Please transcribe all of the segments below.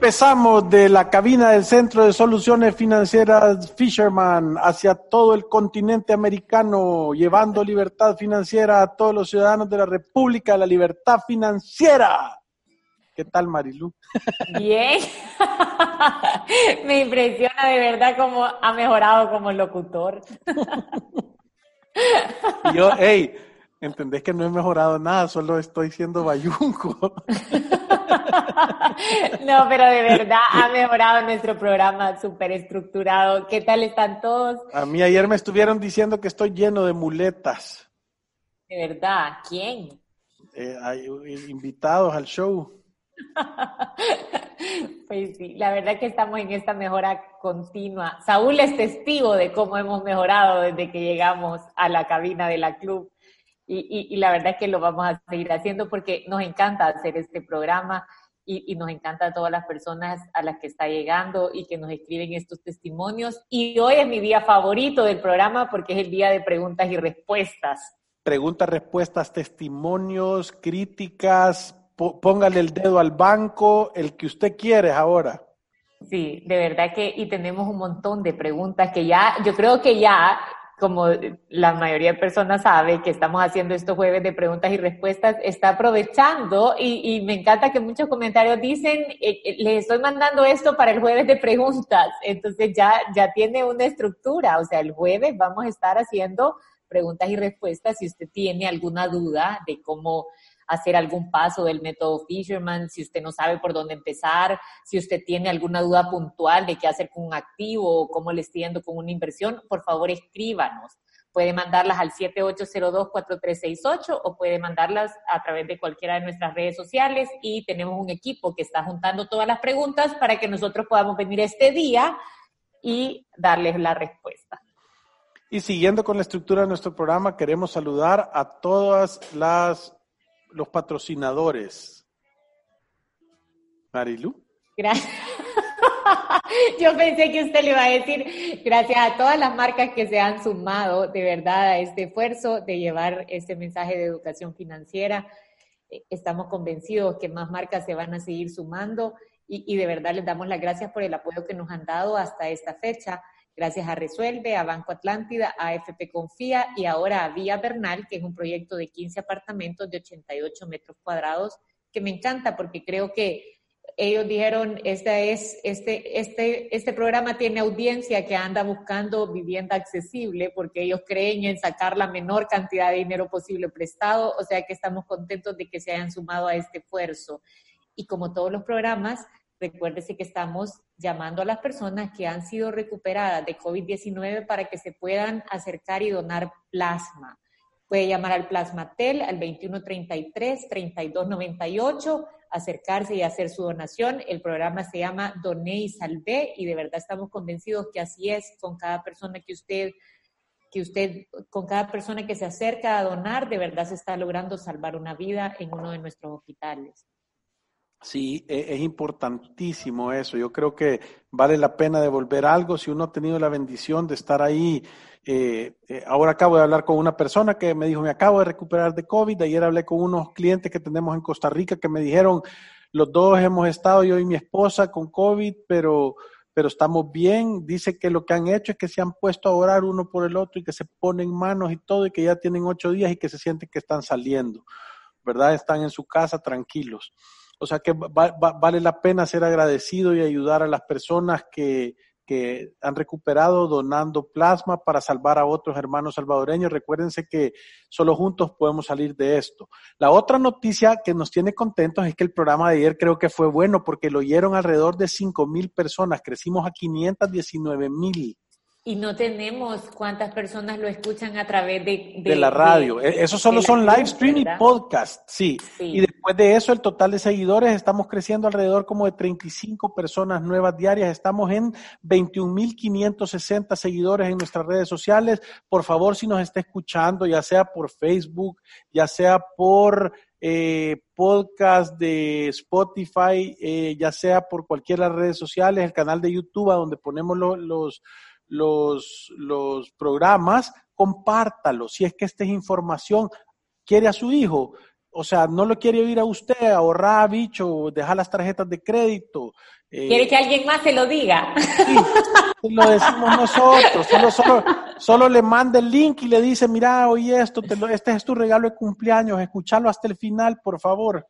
Empezamos de la cabina del Centro de Soluciones Financieras Fisherman hacia todo el continente americano, llevando libertad financiera a todos los ciudadanos de la República, la libertad financiera. ¿Qué tal, Marilu? Bien. Me impresiona de verdad cómo ha mejorado como locutor. Yo, hey, entendés que no he mejorado nada, solo estoy siendo bayunco. No, pero de verdad ha mejorado nuestro programa súper estructurado. ¿Qué tal están todos? A mí ayer me estuvieron diciendo que estoy lleno de muletas. De verdad, ¿quién? Eh, hay invitados al show. Pues sí, la verdad que estamos en esta mejora continua. Saúl es testigo de cómo hemos mejorado desde que llegamos a la cabina de la club. Y, la verdad es que lo vamos a seguir haciendo porque nos encanta hacer este programa y, nos encanta a todas las personas a las que está llegando y que nos escriben estos testimonios. Y hoy es mi día favorito del programa porque es el día de preguntas y respuestas. Preguntas, respuestas, testimonios, críticas, póngale el dedo al banco, el que usted quiere ahora. Sí, de verdad que, y tenemos un montón de preguntas que ya, yo creo que ya como la mayoría de personas sabe que estamos haciendo estos jueves de preguntas y respuestas, está aprovechando y, me encanta que muchos comentarios dicen, eh, eh, les estoy mandando esto para el jueves de preguntas, entonces ya, ya tiene una estructura, o sea, el jueves vamos a estar haciendo preguntas y respuestas si usted tiene alguna duda de cómo hacer algún paso del método Fisherman, si usted no sabe por dónde empezar, si usted tiene alguna duda puntual de qué hacer con un activo o cómo le estoy yendo con una inversión, por favor escríbanos. Puede mandarlas al 7802-4368 o puede mandarlas a través de cualquiera de nuestras redes sociales y tenemos un equipo que está juntando todas las preguntas para que nosotros podamos venir este día y darles la respuesta. Y siguiendo con la estructura de nuestro programa, queremos saludar a todas las los patrocinadores. Marilu. Gracias. Yo pensé que usted le iba a decir gracias a todas las marcas que se han sumado de verdad a este esfuerzo de llevar este mensaje de educación financiera. Estamos convencidos que más marcas se van a seguir sumando y, y de verdad les damos las gracias por el apoyo que nos han dado hasta esta fecha gracias a Resuelve, a Banco Atlántida, a AFP Confía y ahora a Vía Bernal, que es un proyecto de 15 apartamentos de 88 metros cuadrados, que me encanta porque creo que ellos dijeron, este, es, este, este, este programa tiene audiencia que anda buscando vivienda accesible porque ellos creen en sacar la menor cantidad de dinero posible prestado, o sea que estamos contentos de que se hayan sumado a este esfuerzo. Y como todos los programas, Recuérdese que estamos llamando a las personas que han sido recuperadas de COVID-19 para que se puedan acercar y donar plasma. Puede llamar al Plasmatel al 2133-3298, acercarse y hacer su donación. El programa se llama Doné y Salvé y de verdad estamos convencidos que así es con cada persona que usted que usted, con cada persona que se acerca a donar, de verdad se está logrando salvar una vida en uno de nuestros hospitales. Sí, e, es importantísimo eso. Yo creo que vale la pena devolver algo si uno ha tenido la bendición de estar ahí. Eh, eh, ahora acabo de hablar con una persona que me dijo, me acabo de recuperar de COVID. Ayer hablé con unos clientes que tenemos en Costa Rica que me dijeron, los dos hemos estado, yo y mi esposa, con COVID, pero, pero estamos bien. Dice que lo que han hecho es que se han puesto a orar uno por el otro y que se ponen manos y todo y que ya tienen ocho días y que se sienten que están saliendo, ¿verdad? Están en su casa tranquilos. O sea que vale la pena ser agradecido y ayudar a las personas que, que han recuperado donando plasma para salvar a otros hermanos salvadoreños. Recuérdense que solo juntos podemos salir de esto. La otra noticia que nos tiene contentos es que el programa de ayer creo que fue bueno porque lo oyeron alrededor de 5 mil personas. Crecimos a 519 mil. Y no tenemos cuántas personas lo escuchan a través de... De, la radio. E, eso solo son live stream y podcast, sí. Y después de eso, el total de seguidores, estamos creciendo alrededor como de 35 personas nuevas diarias. Estamos en 21.560 seguidores en nuestras redes sociales. Por favor, si nos está escuchando, ya sea por Facebook, ya sea por eh, podcast de Spotify, eh, ya sea por cualquiera de las redes sociales, el canal de YouTube, a donde ponemos los los, los programas, compártalo. Si es que esta es información, quiere a su hijo, o sea, no lo quiere oír a usted, ahorrar, bicho, dejar las tarjetas de crédito. Eh, quiere que alguien más se lo diga. Sí, lo decimos nosotros. Solo, solo, solo le manda el link y le dice, mira, oye esto, este es tu regalo de cumpleaños, escúchalo hasta el final, por favor.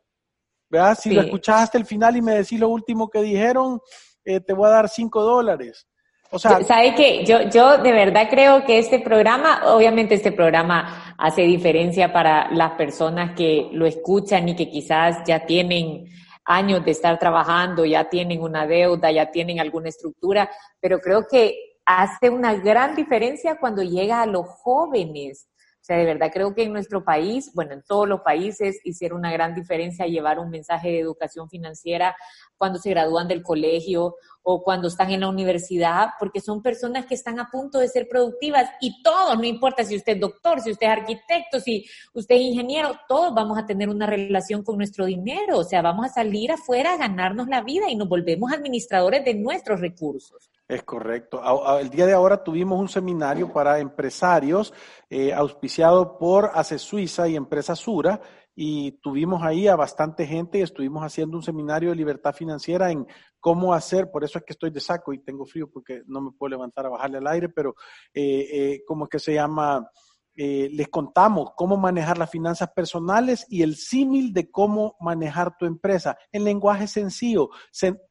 ¿Verdad? Si lo escuchas hasta el final y me decís lo último que dijeron, eh, te voy a dar cinco dólares. O sea, ¿sabe que yo, yo de verdad creo que este programa, obviamente este programa hace diferencia para las personas que lo escuchan y que quizás ya tienen años de estar trabajando, ya tienen una deuda, ya tienen alguna estructura, pero creo que hace una gran diferencia cuando llega a los jóvenes. Sea, de verdad creo que en nuestro país, bueno, en todos los países hicieron una gran diferencia llevar un mensaje de educación financiera cuando se gradúan del colegio o cuando están en la universidad, porque son personas que están a punto de ser productivas y todos, no importa si usted es doctor, si usted es arquitecto, si usted es ingeniero, todos vamos a tener una relación con nuestro dinero, o sea, vamos a salir afuera a ganarnos la vida y nos volvemos administradores de nuestros recursos. Es correcto. El día de ahora tuvimos un seminario para empresarios eh, auspiciado por ACE Suiza y Empresa Sura y tuvimos ahí a bastante gente y estuvimos haciendo un seminario de libertad financiera en cómo hacer, por eso es que estoy de saco y tengo frío porque no me puedo levantar a bajarle al aire, pero eh, eh, ¿cómo es que se llama? Eh, les contamos cómo manejar las finanzas personales y el símil de cómo manejar tu empresa en lenguaje sencillo,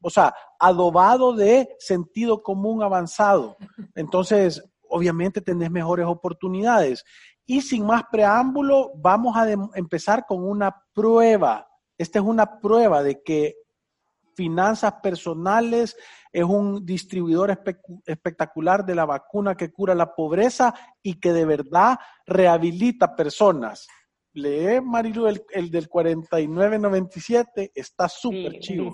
o sea, adobado de sentido común avanzado. Entonces, obviamente tenés mejores oportunidades. Y sin más preámbulo, vamos a empezar con una prueba. Esta es una prueba de que finanzas personales es un distribuidor espectacular de la vacuna que cura la pobreza y que de verdad rehabilita personas. Lee, Marilu, el, el del 4997, está súper chido.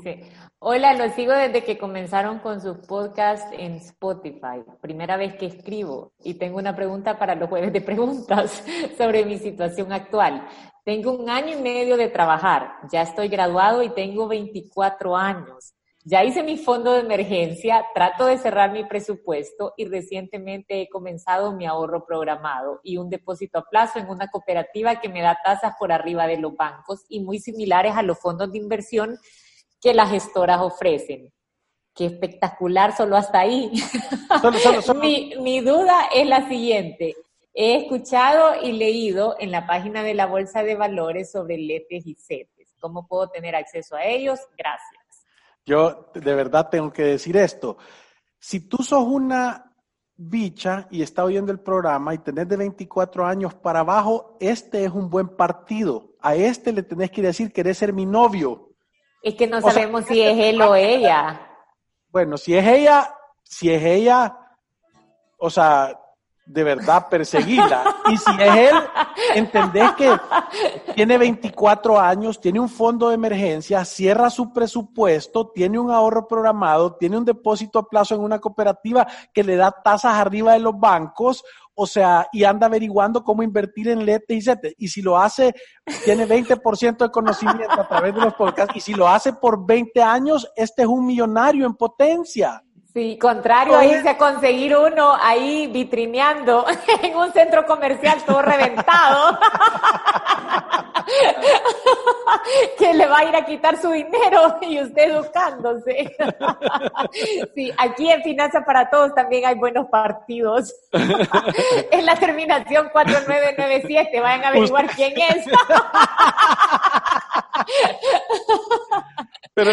Hola, los sigo desde que comenzaron con sus podcasts en Spotify. Primera vez que escribo y tengo una pregunta para los jueves de preguntas sobre mi situación actual. Tengo un año y medio de trabajar, ya estoy graduado y tengo 24 años. Ya hice mi fondo de emergencia, trato de cerrar mi presupuesto y recientemente he comenzado mi ahorro programado y un depósito a plazo en una cooperativa que me da tasas por arriba de los bancos y muy similares a los fondos de inversión que las gestoras ofrecen. Qué espectacular, solo hasta ahí. mi, mi duda es la siguiente. He escuchado y leído en la página de la Bolsa de Valores sobre LETES y CETES. ¿Cómo puedo tener acceso a ellos? Gracias. Yo de verdad tengo que decir esto. Si tú sos una bicha y está oyendo el programa y tenés de 24 años para abajo, este es un buen partido. A este le tenés que decir, querés ser mi novio. Es que no sabemos si es él o ella. Bueno, si es ella, si es ella, o sea, de verdad perseguirla. Y si es él, entendés que tiene 24 años, tiene un fondo de emergencia, cierra su presupuesto, tiene un ahorro programado, tiene un depósito a plazo en una cooperativa que le da tasas arriba de los bancos, o sea, y anda averiguando cómo invertir en LET y Z. Y si lo hace, tiene 20% de conocimiento a través de los podcasts, y si lo hace por 20 años, este es un millonario en potencia. Sí, contrario a irse a conseguir uno ahí vitrineando en un centro comercial todo reventado, que le va a ir a quitar su dinero y usted educándose. Sí, aquí en Finanza para Todos también hay buenos partidos. Es la terminación 4997, vayan a averiguar quién es. Pero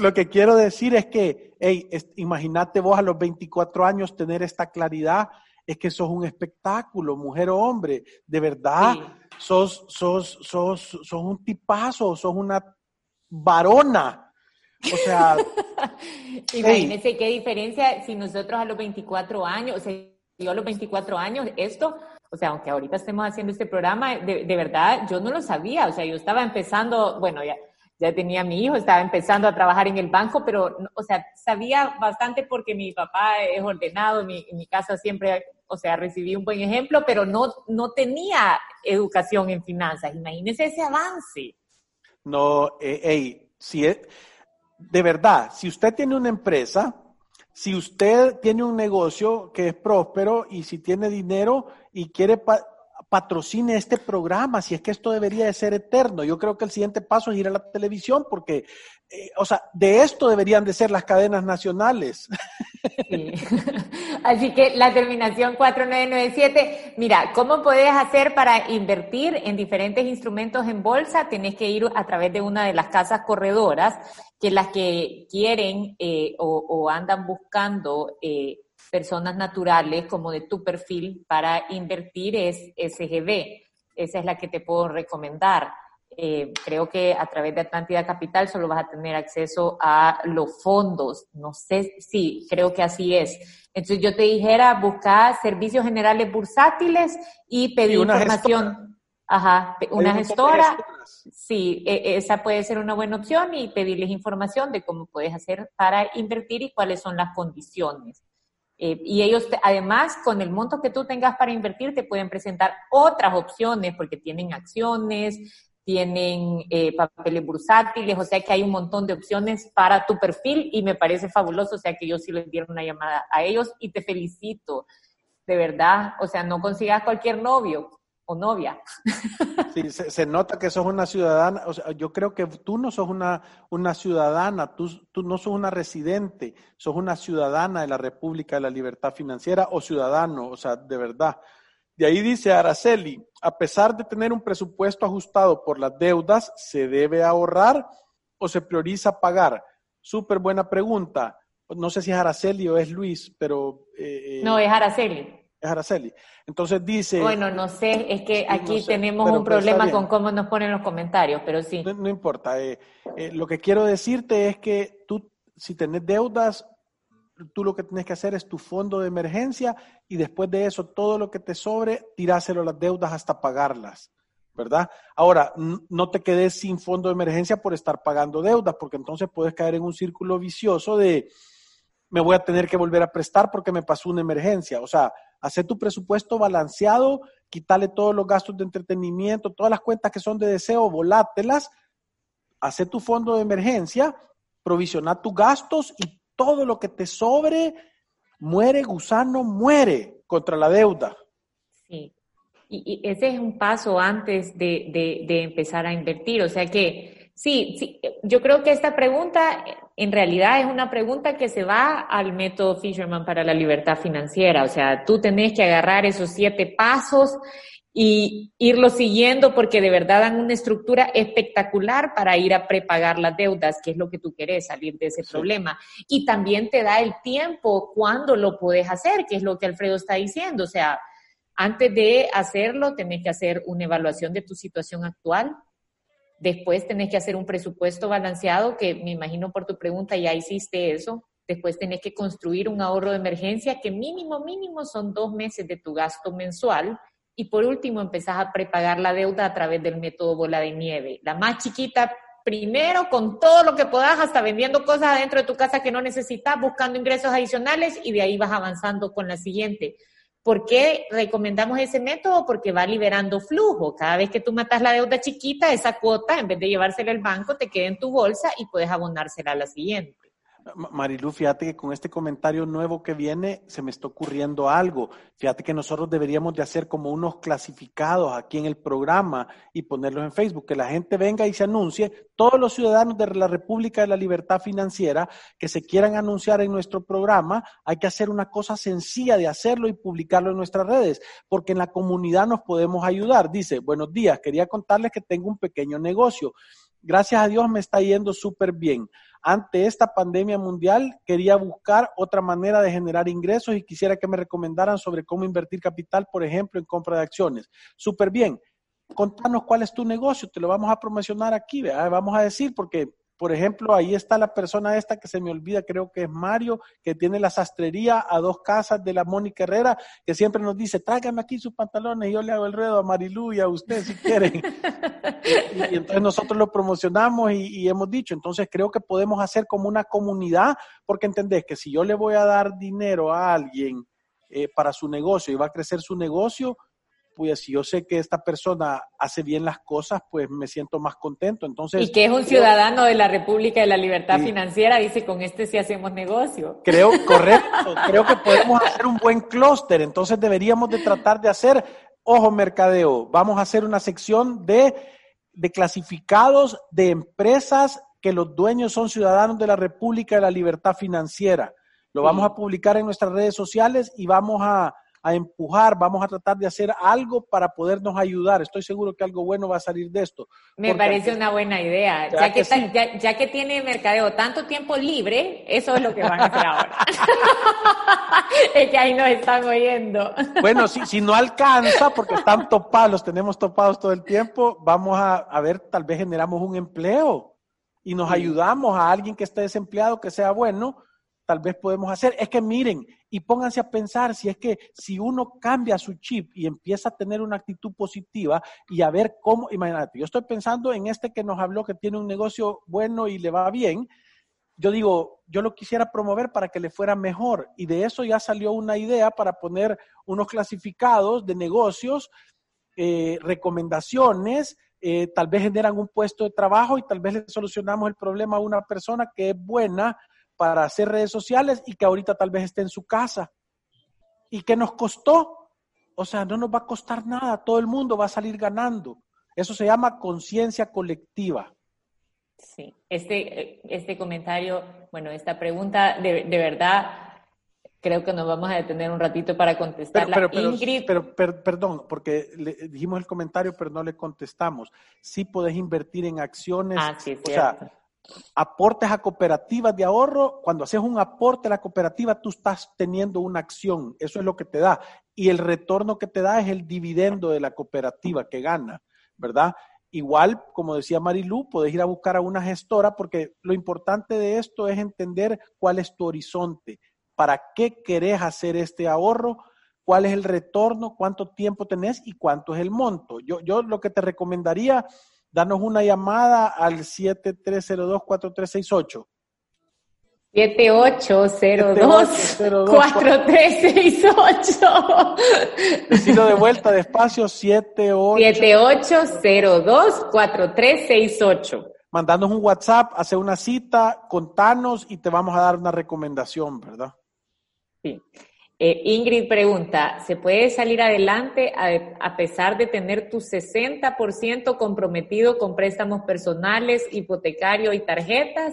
lo, que quiero decir es que, hey, imagínate vos a los 24 años tener esta claridad, es que sos un espectáculo, mujer o hombre, de verdad, sos, sos, sos, sos un tipazo, sos una varona. O sea, imagínense qué diferencia si nosotros a los 24 años, o sea, yo a los 24 años, esto o sea, aunque ahorita estemos haciendo este programa, de, de, verdad yo no lo sabía, o sea, yo estaba empezando, bueno, ya, ya tenía mi hijo, estaba empezando a trabajar en el banco, pero, o sea, sabía bastante porque mi papá es ordenado, mi, mi casa siempre, o sea, recibí un buen ejemplo, pero no, no tenía educación en finanzas. Imagínese ese avance. No, eh, si es, de verdad, si usted tiene una empresa, si usted tiene un negocio que es próspero y si tiene dinero y quiere patrocine este programa, si es que esto debería de ser eterno. Yo creo que el siguiente paso es ir a la televisión porque, eh, o sea, de esto deberían de ser las cadenas nacionales. Así que la terminación 4997, mira, ¿cómo puedes hacer para invertir en diferentes instrumentos en bolsa? Tenés que ir a través de una de las casas corredoras, que las que quieren eh, o, andan buscando eh, personas naturales como de tu perfil para invertir es SGB. Esa es la que te puedo recomendar. Eh, creo que a través de Atlántida Capital solo vas a tener acceso a los fondos. No sé, sí, creo que así es. Entonces yo te dijera, buscar servicios generales bursátiles y pedir información. Ajá, una gestora. Sí, e, esa puede ser una buena opción y pedirles información de cómo puedes hacer para invertir y cuáles son las condiciones. Eh, y ellos, además, con el monto que tú tengas para invertir, te pueden presentar otras opciones porque tienen acciones, tienen eh, papeles bursátiles, o sea que hay un montón de opciones para tu perfil y me parece fabuloso, o sea que yo sí les dieron una llamada a ellos y te felicito, de verdad, o sea, no consigas cualquier novio, o novia. Sí, se, nota que sos una ciudadana, o sea, yo creo que tú no sos una, una ciudadana, tú, tú no sos una residente, sos una ciudadana de la República de la Libertad Financiera o ciudadano, o sea, de verdad. De ahí dice Araceli, a pesar de tener un presupuesto ajustado por las deudas, ¿se debe ahorrar o se prioriza pagar? Súper buena pregunta. No sé si es Araceli o es Luis, pero... Eh, eh, no, es Araceli Araceli. Entonces dice... Bueno, no sé, es que aquí tenemos un problema con cómo nos ponen los comentarios, pero sí. No, importa. Eh, eh, lo que quiero decirte es que tú, si tenés deudas, tú lo que tienes que hacer es tu fondo de emergencia y después de eso, todo lo que te sobre, tiráselo a las deudas hasta pagarlas. ¿verdad? Ahora, no te quedes sin fondo de emergencia por estar pagando deudas, porque entonces puedes caer en un círculo vicioso de me voy a tener que volver a prestar porque me pasó una emergencia. O sea, hacer tu presupuesto balanceado, quitarle todos los gastos de entretenimiento, todas las cuentas que son de deseo, volátelas, hacer tu fondo de emergencia, provisionar tus gastos y todo lo que te sobre, muere gusano, muere contra la deuda. Sí, y, ese es un paso antes de, de empezar a invertir, o sea que Sí, sí, yo creo que esta pregunta en realidad es una pregunta que se va al método Fisherman para la libertad financiera. O sea, tú tenés que agarrar esos siete pasos y irlo siguiendo porque de verdad dan una estructura espectacular para ir a prepagar las deudas, que es lo que tú querés, salir de ese problema. Y también te da el tiempo cuando lo puedes hacer, que es lo que Alfredo está diciendo. O sea, antes de hacerlo, tenés que hacer una evaluación de tu situación actual, Después tenés que hacer un presupuesto balanceado, que me imagino por tu pregunta ya hiciste eso. Después tenés que construir un ahorro de emergencia que mínimo, mínimo son dos meses de tu gasto mensual. Y por último, empezás a prepagar la deuda a través del método bola de nieve. La más chiquita, primero con todo lo que puedas, hasta vendiendo cosas dentro de tu casa que no necesitas, buscando ingresos adicionales y de ahí vas avanzando con la siguiente. ¿Por qué recomendamos ese método? Porque va liberando flujo. Cada vez que tú matas la deuda chiquita, esa cuota, en vez de llevársela al banco, te queda en tu bolsa y puedes abonársela a la siguiente. Marilu, fíjate que con este comentario nuevo que viene se me está ocurriendo algo. Fíjate que nosotros deberíamos de hacer como unos clasificados aquí en el programa y ponerlos en Facebook, que la gente venga y se anuncie, todos los ciudadanos de la República de la Libertad Financiera que se quieran anunciar en nuestro programa, hay que hacer una cosa sencilla de hacerlo y publicarlo en nuestras redes, porque en la comunidad nos podemos ayudar. Dice, buenos días, quería contarles que tengo un pequeño negocio. Gracias a Dios me está yendo súper bien. Ante esta pandemia mundial quería buscar otra manera de generar ingresos y quisiera que me recomendaran sobre cómo invertir capital, por ejemplo, en compra de acciones. Súper bien. Contanos cuál es tu negocio, te lo vamos a promocionar aquí, vamos a decir, porque por ejemplo, ahí está la persona esta que se me olvida, creo que es Mario, que tiene la sastrería a dos casas de la Mónica Herrera, que siempre nos dice, tráigame aquí sus pantalones y yo le hago el ruedo a Marilu y a usted si quieren. y, entonces nosotros lo promocionamos y, hemos dicho, entonces creo que podemos hacer como una comunidad, porque entendés que si yo le voy a dar dinero a alguien eh, para su negocio y va a crecer su negocio, pues si yo sé que esta persona hace bien las cosas, pues me siento más contento. Entonces, y que es un ciudadano de la República de la Libertad Financiera, dice, con este sí hacemos negocio. Creo, correcto, creo que podemos hacer un buen clúster, entonces deberíamos de tratar de hacer, ojo mercadeo, vamos a hacer una sección de, de clasificados de empresas que los dueños son ciudadanos de la República de la Libertad Financiera. Lo vamos a publicar en nuestras redes sociales y vamos a a empujar, vamos a tratar de hacer algo para podernos ayudar. Estoy seguro que algo bueno va a salir de esto. Me parece una buena idea. Ya, que, ya, que tiene Mercadeo tanto tiempo libre, eso es lo que van a hacer ahora. es que ahí nos están oyendo. bueno, si, si no alcanza, porque están topados, los tenemos topados todo el tiempo, vamos a, a ver, tal vez generamos un empleo y nos ayudamos a alguien que esté desempleado, que sea bueno, tal vez podemos hacer. Es que miren, y pónganse a pensar si es que si uno cambia su chip y empieza a tener una actitud positiva y a ver cómo, imagínate, yo estoy pensando en este que nos habló que tiene un negocio bueno y le va bien. Yo digo, yo lo quisiera promover para que le fuera mejor y de eso ya salió una idea para poner unos clasificados de negocios, eh, recomendaciones, eh, tal vez generan un puesto de trabajo y tal vez le solucionamos el problema a una persona que es buena para hacer redes sociales y que ahorita tal vez esté en su casa. ¿Y que nos costó? O sea, no nos va a costar nada, todo el mundo va a salir ganando. Eso se llama conciencia colectiva. Sí, este, este comentario, bueno, esta pregunta de, verdad creo que nos vamos a detener un ratito para contestarla. Pero, pero, Ingrid... pero, perdón, porque le dijimos el comentario, pero no le contestamos. Sí podés invertir en acciones. Ah, sí, o sea, aportes a cooperativas de ahorro, cuando haces un aporte a la cooperativa, tú estás teniendo una acción, eso es lo que te da. Y el retorno que te da es el dividendo de la cooperativa que gana, ¿verdad? Igual, como decía Marilu, puedes ir a buscar a una gestora porque lo importante de esto es entender cuál es tu horizonte, para qué querés hacer este ahorro, cuál es el retorno, cuánto tiempo tenés y cuánto es el monto. Yo, yo lo que te recomendaría danos una llamada al 7302-4368. 7802-4368. Decirlo de vuelta despacio, 7802-4368. Mandanos un WhatsApp, hacer una cita, contanos y te vamos a dar una recomendación, ¿verdad? Sí. Eh, Ingrid pregunta, ¿se puede salir adelante a, pesar de tener tu 60% comprometido con préstamos personales, hipotecario y tarjetas?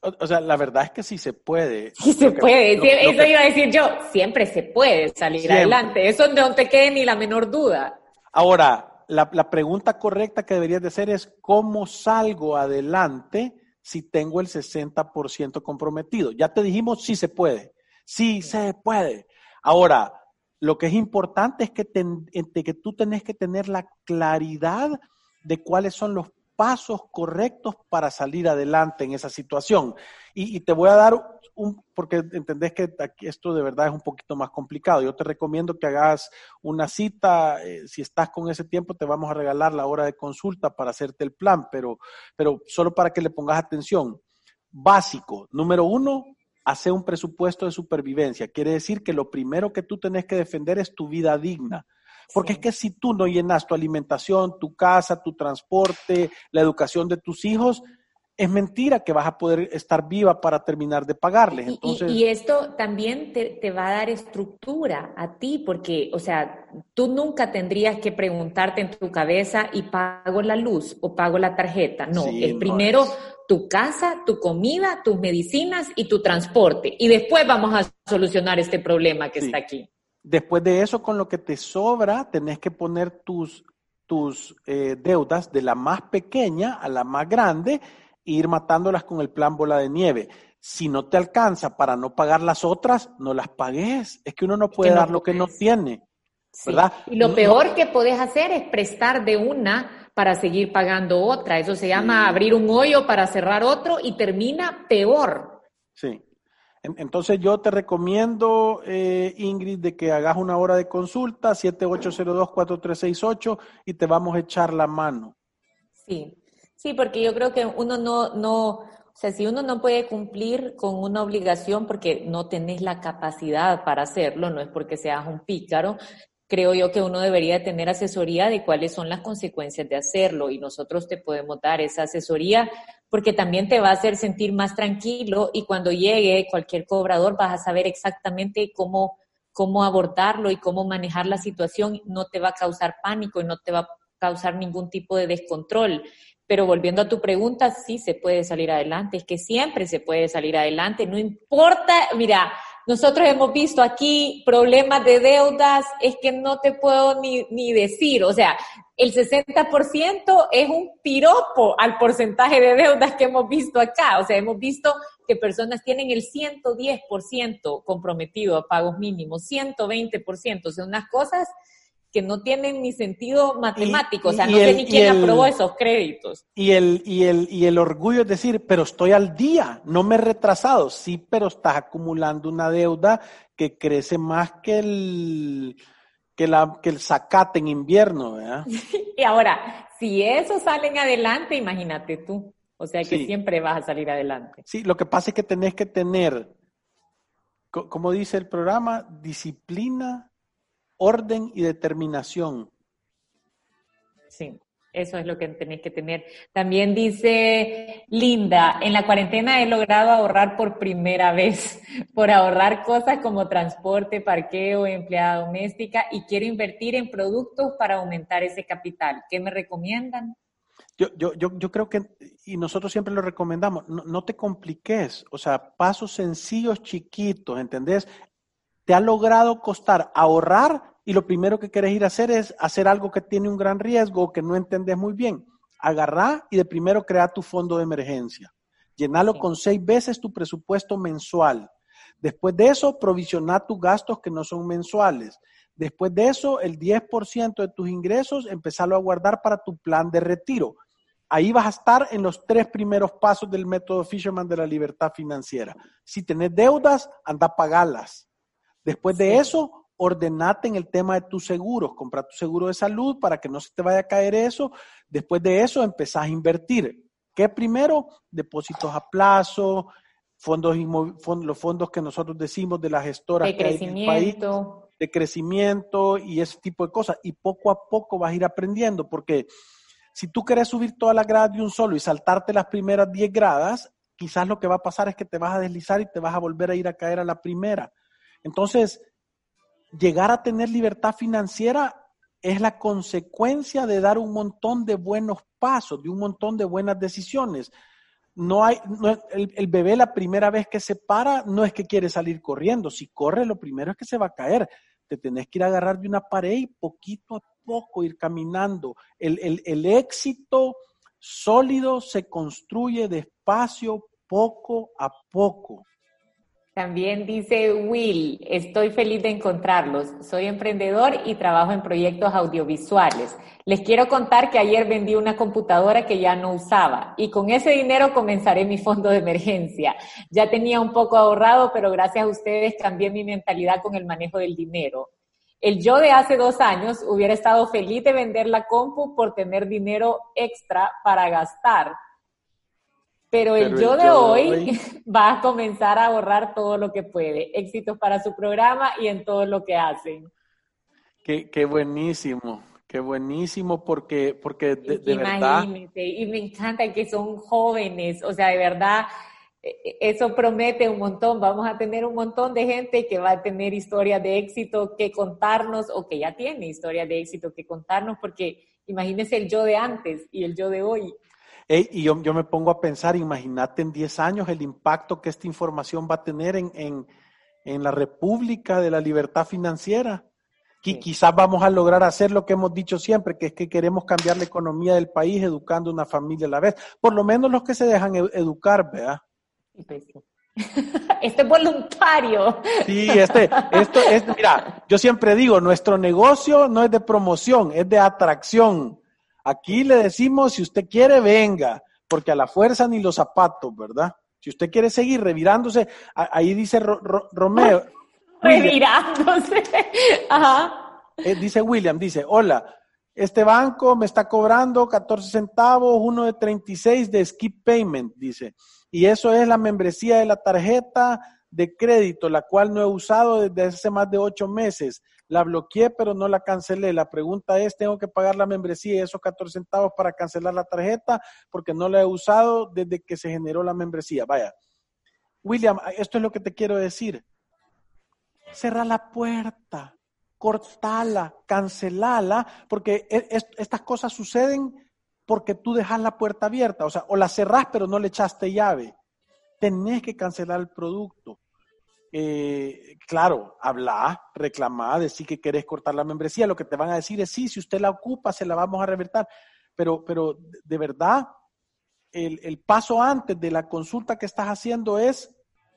O, sea, la verdad es que sí se puede. Sí se puede. Eso iba a decir yo. Siempre se puede salir adelante. Eso no te quede ni la menor duda. Ahora, la, la pregunta correcta que deberías de hacer es, ¿cómo salgo adelante si tengo el 60% comprometido? Ya te dijimos, sí se puede. Sí se puede. Ahora, lo que es importante es que, que tú tenés que tener la claridad de cuáles son los pasos correctos para salir adelante en esa situación. Y, te voy a dar un, porque entendés que esto de verdad es un poquito más complicado. Yo te recomiendo que hagas una cita, eh, si estás con ese tiempo te vamos a regalar la hora de consulta para hacerte el plan, pero, pero solo para que le pongas atención. Básico, número uno, hacer un presupuesto de supervivencia. Quiere decir que lo primero que tú tenés que defender es tu vida digna. Porque es que si tú no llenas tu alimentación, tu casa, tu transporte, la educación de tus hijos, es mentira que vas a poder estar viva para terminar de pagarles. Entonces... Y, esto también te, va a dar estructura a ti, porque, o sea, tú nunca tendrías que preguntarte en tu cabeza y pago la luz o pago la tarjeta. No, el primero tu casa, tu comida, tus medicinas y tu transporte. Y después vamos a solucionar este problema que está aquí. Después de eso, con lo que te sobra, tenés que poner tus, tus eh, deudas de la más pequeña a la más grande e ir matándolas con el plan bola de nieve. Si no te alcanza para no pagar las otras, no las pagues. Es que uno no puede dar lo que no tiene. ¿verdad? Y lo peor que puedes hacer es prestar de una para seguir pagando otra. Eso se llama abrir un hoyo para cerrar otro y termina peor. Sí. Entonces yo te recomiendo, eh, Ingrid, de que hagas una hora de consulta, 7802-4368, y te vamos a echar la mano. Sí, sí, porque yo creo que uno no, no, o sea, si uno no puede cumplir con una obligación porque no tenés la capacidad para hacerlo, no es porque seas un pícaro, creo yo que uno debería tener asesoría de cuáles son las consecuencias de hacerlo y nosotros te podemos dar esa asesoría porque también te va a hacer sentir más tranquilo y cuando llegue cualquier cobrador vas a saber exactamente cómo, cómo abordarlo y cómo manejar la situación, no te va a causar pánico y no te va a causar ningún tipo de descontrol. Pero volviendo a tu pregunta, sí se puede salir adelante, es que siempre se puede salir adelante, no importa, mira, nosotros hemos visto aquí problemas de deudas, es que no te puedo ni, ni decir, o sea, el 60% es un piropo al porcentaje de deudas que hemos visto acá. O sea, hemos visto que personas tienen el 110% comprometido a pagos mínimos, 120%, o sea, unas cosas que no tienen ni sentido matemático, o sea, no sé ni quién aprobó esos créditos. Y el, y, el, y el orgullo es decir, pero estoy al día, no me he retrasado, sí, pero estás acumulando una deuda que crece más que el, que, la, que el zacate en invierno, ¿verdad? y ahora, si eso salen adelante, imagínate tú, o sea que siempre vas a salir adelante. Sí, lo que pasa es que tenés que tener, como dice el programa, disciplina orden y determinación. Sí, eso es lo que tenés que tener. También dice Linda, en la cuarentena he logrado ahorrar por primera vez, por ahorrar cosas como transporte, parqueo, empleada doméstica y quiero invertir en productos para aumentar ese capital. ¿Qué me recomiendan? Yo, yo, yo, yo creo que, y nosotros siempre lo recomendamos, no, no, te compliques, o sea, pasos sencillos, chiquitos, ¿entendés? Te ha logrado costar ahorrar y lo primero que quieres ir a hacer es hacer algo que tiene un gran riesgo o que no entendés muy bien. Agarrá y de primero crea tu fondo de emergencia. Llenalo con seis veces tu presupuesto mensual. Después de eso, provisiona tus gastos que no son mensuales. Después de eso, el 10% de tus ingresos, empezarlo a guardar para tu plan de retiro. Ahí vas a estar en los tres primeros pasos del método Fisherman de la libertad financiera. Si tenés deudas, anda a pagarlas. Después de eso, ordenate en el tema de tus seguros, compra tu seguro de salud para que no se te vaya a caer eso. Después de eso, empezás a invertir. ¿Qué primero? Depósitos a plazo, fondos, los fondos que nosotros decimos de las gestoras de crecimiento. de crecimiento y ese tipo de cosas. Y poco a poco vas a ir aprendiendo, porque si tú quieres subir todas las gradas de un solo y saltarte las primeras 10 gradas, quizás lo que va a pasar es que te vas a deslizar y te vas a volver a ir a caer a la primera. Entonces, llegar a tener libertad financiera es la consecuencia de dar un montón de buenos pasos, de un montón de buenas decisiones. No hay, el, bebé la primera vez que se para no es que quiere salir corriendo. Si corre, lo primero es que se va a caer. Te tenés que ir a agarrar de una pared y poquito a poco ir caminando. El, el éxito sólido se construye despacio, poco a poco. También dice Will, estoy feliz de encontrarlos. Soy emprendedor y trabajo en proyectos audiovisuales. Les quiero contar que ayer vendí una computadora que ya no usaba y con ese dinero comenzaré mi fondo de emergencia. Ya tenía un poco ahorrado, pero gracias a ustedes cambié mi mentalidad con el manejo del dinero. El yo de hace dos años hubiera estado feliz de vender la compu por tener dinero extra para gastar pero el yo de hoy, va a comenzar a ahorrar todo lo que puede. Éxitos para su programa y en todo lo que hacen. Qué, buenísimo, qué buenísimo porque, porque de, verdad... Y me encanta que son jóvenes, o sea, de verdad, e, e, eso promete un montón. Vamos a tener un montón de gente que va a tener historias de éxito que contarnos o que ya tiene historias de éxito que contarnos porque imagínense el yo de antes y el yo de hoy y yo, yo, me pongo a pensar, imagínate en 10 años el impacto que esta información va a tener en, en, en la República de la Libertad Financiera. quizás vamos a lograr hacer lo que hemos dicho siempre, que es que queremos cambiar la economía del país educando una familia a la vez. Por lo menos los que se dejan educar, ¿verdad? Este es voluntario. Sí, este, esto es, mira, yo siempre digo, nuestro negocio no es de promoción, es de atracción. Aquí le decimos, si usted quiere, venga, porque a la fuerza ni los zapatos, ¿verdad? Si usted quiere seguir revirándose, ahí dice Romeo. revirándose. Ajá. Eh, dice William, dice, hola, este banco me está cobrando 14 centavos, uno de 36 de skip payment, dice. Y eso es la membresía de la tarjeta de crédito, la cual no he usado desde hace más de ocho meses. La bloqueé, pero no la cancelé. La pregunta es, ¿tengo que pagar la membresía y esos 14 centavos para cancelar la tarjeta? Porque no la he usado desde que se generó la membresía. Vaya. William, esto es lo que te quiero decir. Cerra la puerta, cortala, cancelala, porque e, estas cosas suceden porque tú dejas la puerta abierta, o sea, o la cerrás pero no le echaste llave. Tenés que cancelar el producto. Eh, claro, habla, reclamá, decir que querés cortar la membresía, lo que te van a decir es sí, si usted la ocupa, se la vamos a revertir, pero, pero de verdad, el, el paso antes de la consulta que estás haciendo es,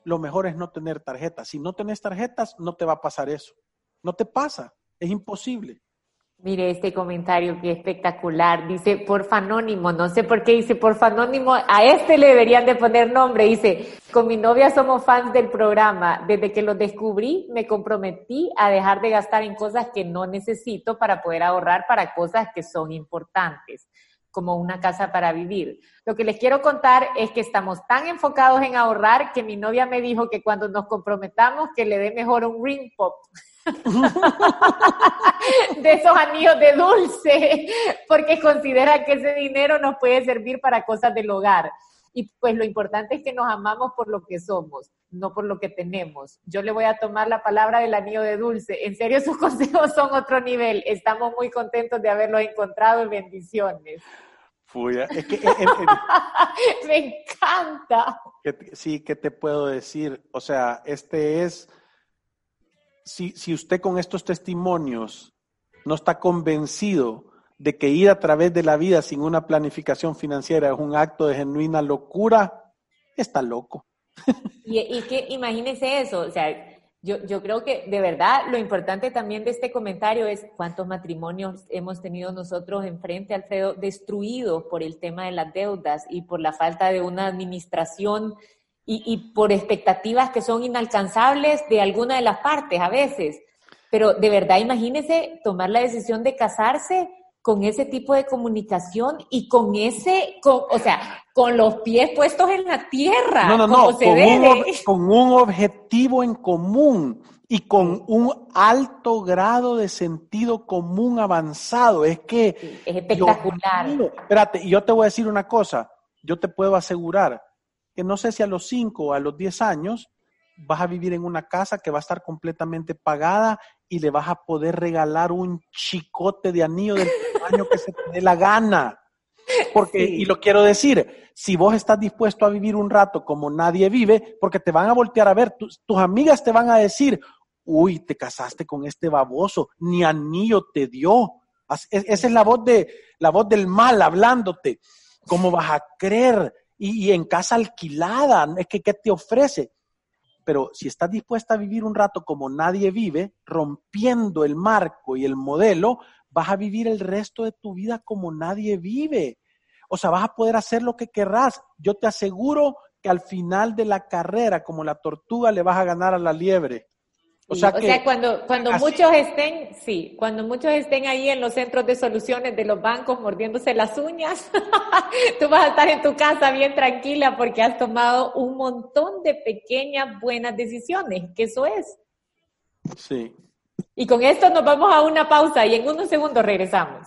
lo mejor es no tener tarjetas. Si no tenés tarjetas, no te va a pasar eso. No te pasa, es imposible. Mire este comentario que espectacular. Dice, porfa anónimo, no sé por qué dice porfa anónimo, a este le deberían de poner nombre. Dice, con mi novia somos fans del programa. Desde que lo descubrí, me comprometí a dejar de gastar en cosas que no necesito para poder ahorrar para cosas que son importantes como una casa para vivir. Lo que les quiero contar es que estamos tan enfocados en ahorrar que mi novia me dijo que cuando nos comprometamos que le dé mejor un ring pop. de esos anillos de dulce, porque considera que ese dinero nos puede servir para cosas del hogar. Y pues lo importante es que nos amamos por lo que somos, no por lo que tenemos. Yo le voy a tomar la palabra del anillo de dulce. En serio, sus consejos son otro nivel. Estamos muy contentos de haberlos encontrado y bendiciones. es que, Me encanta. sí, ¿qué te puedo decir? O sea, este es si, si usted con estos testimonios no está convencido de que ir a través de la vida sin una planificación financiera es un acto de genuina locura, está loco. Y, que imagínese eso, o sea, yo, yo creo que de verdad lo importante también de este comentario es cuántos matrimonios hemos tenido nosotros enfrente, Alfredo, destruidos por el tema de las deudas y por la falta de una administración y, por expectativas que son inalcanzables de alguna de las partes a veces. Pero de verdad, imagínese tomar la decisión de casarse con ese tipo de comunicación y con ese, o sea, con los pies puestos en la tierra. No, no, no, con, un, con un objetivo en común y con un alto grado de sentido común avanzado. Es que... es espectacular. espérate, y yo te voy a decir una cosa, yo te puedo asegurar que no sé si a los 5 o a los 10 años vas a vivir en una casa que va a estar completamente pagada y le vas a poder regalar un chicote de anillo del que se te dé la gana. Porque, y lo quiero decir, si vos estás dispuesto a vivir un rato como nadie vive, porque te van a voltear a ver, tus, tus amigas te van a decir, uy, te casaste con este baboso, ni anillo te dio. Esa es la voz de, la voz del mal hablándote. ¿Cómo vas a creer? y, en casa alquilada, es que ¿qué te ofrece? Pero si estás dispuesta a vivir un rato como nadie vive, rompiendo el marco y el modelo, vas a vivir el resto de tu vida como nadie vive. O sea, vas a poder hacer lo que querrás. Yo te aseguro que al final de la carrera, como la tortuga, le vas a ganar a la liebre. O sea, cuando, cuando muchos estén, sí, cuando muchos estén ahí en los centros de soluciones de los bancos mordiéndose las uñas, tú vas a estar en tu casa bien tranquila porque has tomado un montón de pequeñas buenas decisiones, que eso es. Sí. Y con esto nos vamos a una pausa y en unos segundos regresamos.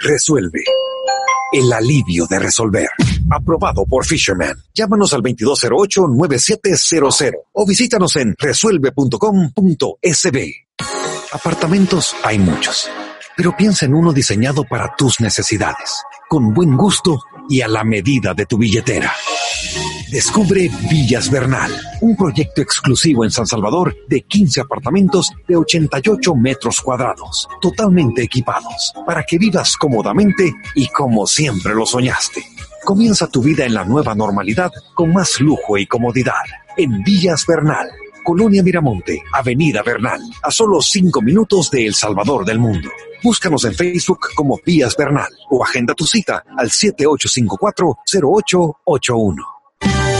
Resuelve. El alivio de resolver. Aprobado por Fisherman. Llámanos al 2208-9700 o visítanos en resuelve.com.sb. Apartamentos hay muchos, pero piensa en uno diseñado para tus necesidades, con buen gusto y a la medida de tu billetera. Descubre Villas Bernal, un proyecto exclusivo en San Salvador de 15 apartamentos de 88 metros cuadrados, totalmente equipados, para que vivas cómodamente y como siempre lo soñaste. Comienza tu vida en la nueva normalidad con más lujo y comodidad. En Villas Bernal, Colonia Miramonte, Avenida Bernal, a solo 5 minutos de El Salvador del Mundo. Búscanos en Facebook como Villas Bernal o agenda tu cita al 7854-0881.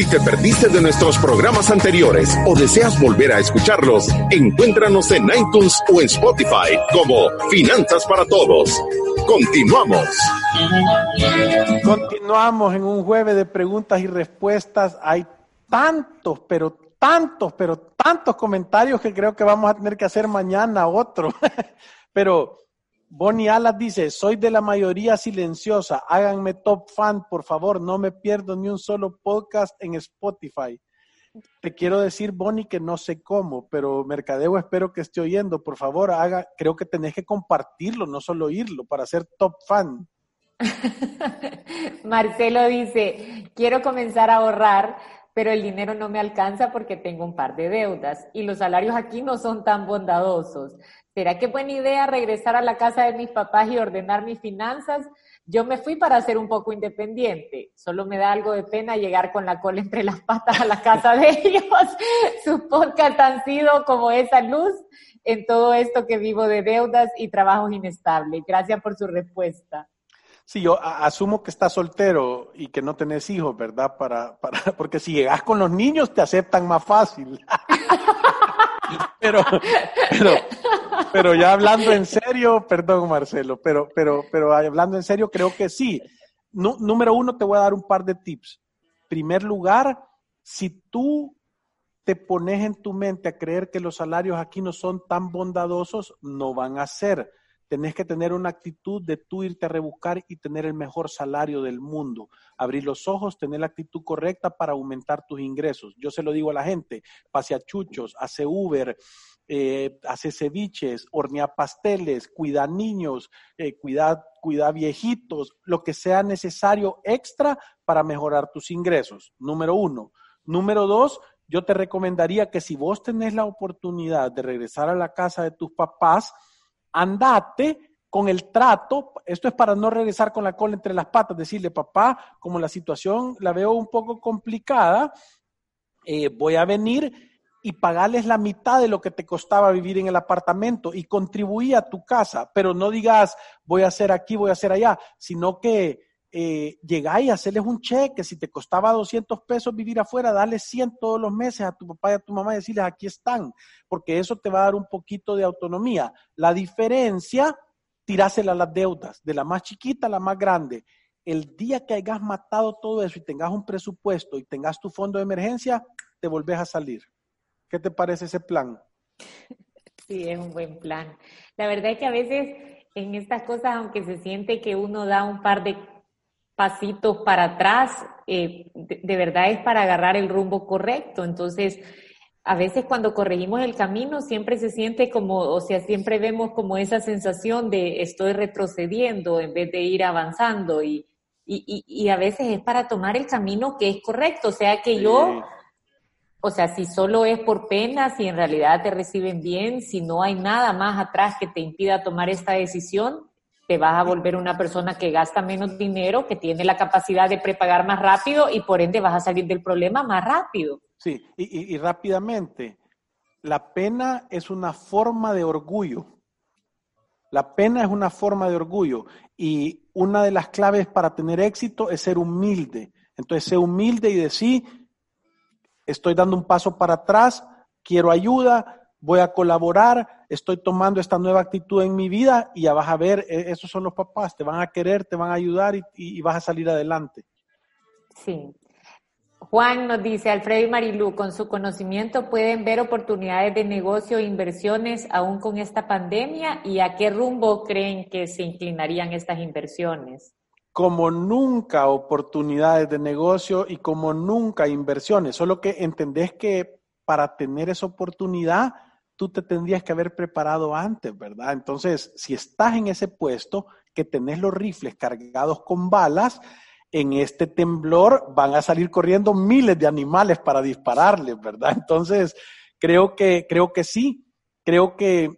Si te perdiste de nuestros programas anteriores o deseas volver a escucharlos, encuéntranos en iTunes o en Spotify como Finanzas para Todos. Continuamos. Continuamos en un jueves de preguntas y respuestas. Hay tantos, pero tantos, pero tantos comentarios que creo que vamos a tener que hacer mañana otro. pero Bonnie Alas dice, soy de la mayoría silenciosa, háganme top fan, por favor, no me pierdo ni un solo podcast en Spotify. Te quiero decir, Bonnie, que no sé cómo, pero Mercadeo espero que esté oyendo. Por favor, haga, creo que tenés que compartirlo, no solo oírlo, para ser top fan. Marcelo dice, quiero comenzar a ahorrar, pero el dinero no me alcanza porque tengo un par de deudas y los salarios aquí no son tan bondadosos. ¿Será que buena idea regresar a la casa de mis papás y ordenar mis finanzas? Yo me fui para ser un poco independiente. Solo me da algo de pena llegar con la cola entre las patas a la casa de ellos. Sus podcasts han sido como esa luz en todo esto que vivo de deudas y trabajos inestables. Gracias por su respuesta. Sí, yo asumo que estás soltero y que no tenés hijos, ¿verdad? Para, para, porque si llegas con los niños te aceptan más fácil. pero, pero, pero ya hablando en serio, perdón Marcelo, pero, pero, pero hablando en serio, creo que sí. número uno, te voy a dar un par de tips. Primer lugar, si tú te pones en tu mente a creer que los salarios aquí no son tan bondadosos, no van a ser. Tenés que tener una actitud de tú irte a rebuscar y tener el mejor salario del mundo. Abrir los ojos, tener la actitud correcta para aumentar tus ingresos. Yo se lo digo a la gente, pase a chuchos, hace Uber, eh, hace ceviches, hornea pasteles, cuida niños, eh, cuida, cuida viejitos, lo que sea necesario extra para mejorar tus ingresos. Número uno. Número dos, yo te recomendaría que si vos tenés la oportunidad de regresar a la casa de tus papás, andate con el trato, esto es para no regresar con la cola entre las patas, decirle, papá, como la situación la veo un poco complicada, eh, voy a venir y pagarles la mitad de lo que te costaba vivir en el apartamento y contribuir a tu casa, pero no digas voy a hacer aquí, voy a hacer allá, sino que eh, llegáis y hacerles un cheque, si te costaba 200 pesos vivir afuera, dale 100 todos los meses a tu papá y a tu mamá y decirles aquí están, porque eso te va a dar un poquito de autonomía. La diferencia, tirásela a las deudas, de la más chiquita a la más grande. El día que hayas matado todo eso y tengas un presupuesto y tengas tu fondo de emergencia, te volvés a salir. ¿Qué te parece ese plan? Sí, es un buen plan. La verdad es que a veces en estas cosas, aunque se siente que uno da un par de pasitos para atrás, eh, de, verdad es para agarrar el rumbo correcto. Entonces, a veces cuando corregimos el camino siempre se siente como, o sea, siempre vemos como esa sensación de estoy retrocediendo en vez de ir avanzando y, y, y, a veces es para tomar el camino que es correcto. O sea que yo o sea, si solo es por pena, si en realidad te reciben bien, si no hay nada más atrás que te impida tomar esta decisión, te vas a volver una persona que gasta menos dinero, que tiene la capacidad de prepagar más rápido y por ende vas a salir del problema más rápido. Sí, y, rápidamente, la pena es una forma de orgullo. La pena es una forma de orgullo y una de las claves para tener éxito es ser humilde. Entonces, ser humilde y decir, estoy dando un paso para atrás, quiero ayuda, voy a colaborar, estoy tomando esta nueva actitud en mi vida y ya vas a ver, e, esos son los papás, te van a querer, te van a ayudar y, vas a salir adelante. Sí. Juan nos dice, Alfredo y Marilú, con su conocimiento pueden ver oportunidades de negocio e inversiones aún con esta pandemia y a qué rumbo creen que se inclinarían estas inversiones como nunca oportunidades de negocio y como nunca inversiones. Solo que entendés que para tener esa oportunidad, tú te tendrías que haber preparado antes, ¿verdad? Entonces, si estás en ese puesto, que tenés los rifles cargados con balas, en este temblor van a salir corriendo miles de animales para dispararles, ¿verdad? Entonces, creo que, creo que sí, creo que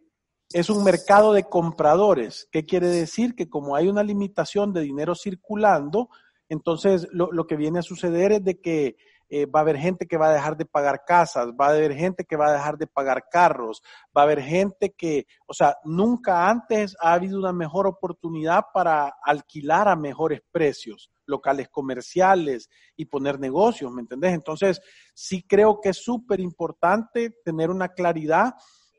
es un mercado de compradores. ¿Qué quiere decir? Que como hay una limitación de dinero circulando, entonces lo, que viene a suceder es de que eh, va a haber gente que va a dejar de pagar casas, va a haber gente que va a dejar de pagar carros, va a haber gente que, o sea, nunca antes ha habido una mejor oportunidad para alquilar a mejores precios, locales comerciales y poner negocios, ¿me entendés? Entonces, sí creo que es súper importante tener una claridad.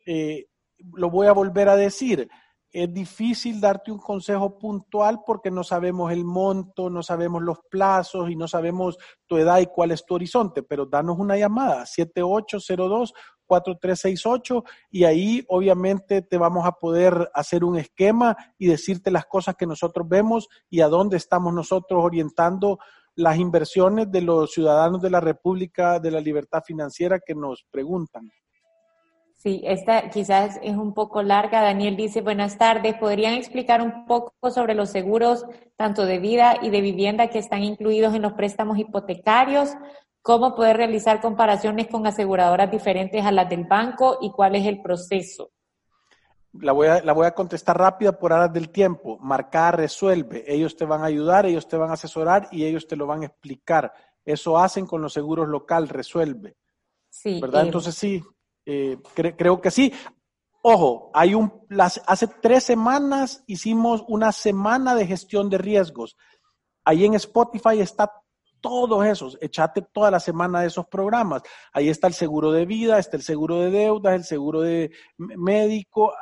Eh, lo voy a volver a decir, es difícil darte un consejo puntual porque no sabemos el monto, no sabemos los plazos y no sabemos tu edad y cuál es tu horizonte, pero danos una llamada, 7802-4368 y ahí obviamente te vamos a poder hacer un esquema y decirte las cosas que nosotros vemos y a dónde estamos nosotros orientando las inversiones de los ciudadanos de la República de la Libertad Financiera que nos preguntan. Sí, esta quizás es un poco larga. Daniel dice, buenas tardes, ¿podrían explicar un poco sobre los seguros tanto de vida y de vivienda que están incluidos en los préstamos hipotecarios? ¿Cómo poder realizar comparaciones con aseguradoras diferentes a las del banco y cuál es el proceso? La voy a, la voy a contestar rápida por horas del tiempo. Marcar resuelve. Ellos te van a ayudar, ellos te van a asesorar y ellos te lo van a explicar. Eso hacen con los seguros local, resuelve. Sí. ¿Verdad? Entonces sí, eh, creo que sí. Ojo, hay un, las, hace tres semanas hicimos una semana de gestión de riesgos. Ahí en Spotify está todos esos, echate toda la semana de esos programas. Ahí está el seguro de vida, está el seguro de deudas, el seguro de médico.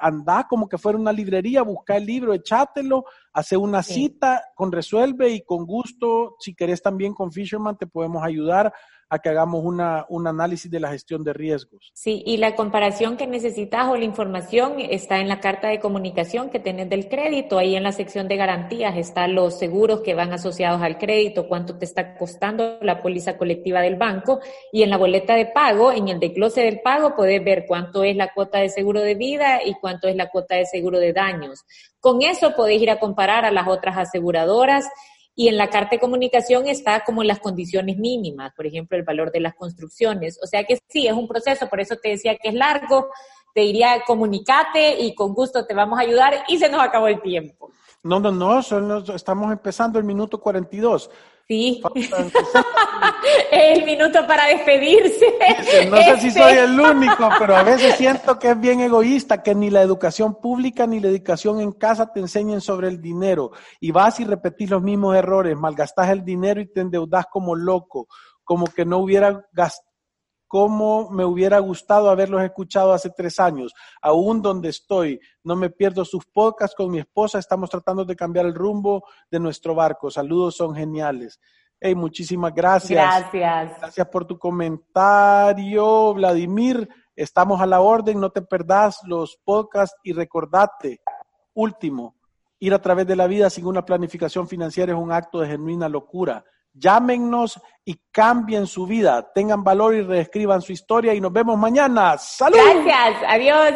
Anda como que fuera una librería, busca el libro, echátelo, hace una cita con Resuelve y con gusto, si querés también con Fisherman, te podemos ayudar que hagamos una, un análisis de la gestión de riesgos. Sí, y la comparación que necesitas o la información está en la carta de comunicación que tenés del crédito. Ahí en la sección de garantías están los seguros que van asociados al crédito, cuánto te está costando la póliza colectiva del banco. Y en la boleta de pago, en el desglose del pago, podés ver cuánto es la cuota de seguro de vida y cuánto es la cuota de seguro de daños. Con eso podés ir a comparar a las otras aseguradoras y en la carta de comunicación está como las condiciones mínimas, por ejemplo, el valor de las construcciones. O sea que sí, es un proceso, por eso te decía que es largo, te diría comunicate y con gusto te vamos a ayudar y se nos acabó el tiempo. No, no, no, solo estamos empezando el minuto 42. Sí. el minuto para despedirse. No sé si soy el único, pero a veces siento que es bien egoísta que ni la educación pública ni la educación en casa te enseñen sobre el dinero. Y vas y repetís los mismos errores, malgastás el dinero y te endeudas como loco, como que no hubiera como me hubiera gustado haberlos escuchado hace tres años, aún donde estoy. No me pierdo sus podcasts con mi esposa, estamos tratando de cambiar el rumbo de nuestro barco. Saludos, son geniales. Hey, muchísimas gracias. Gracias. Gracias por tu comentario, Vladimir. Estamos a la orden, no te perdás los podcasts y recordate, último, ir a través de la vida sin una planificación financiera es un acto de genuina locura. Llámenos y cambien su vida, tengan valor y reescriban su historia y nos vemos mañana. ¡Salud! Gracias, adiós.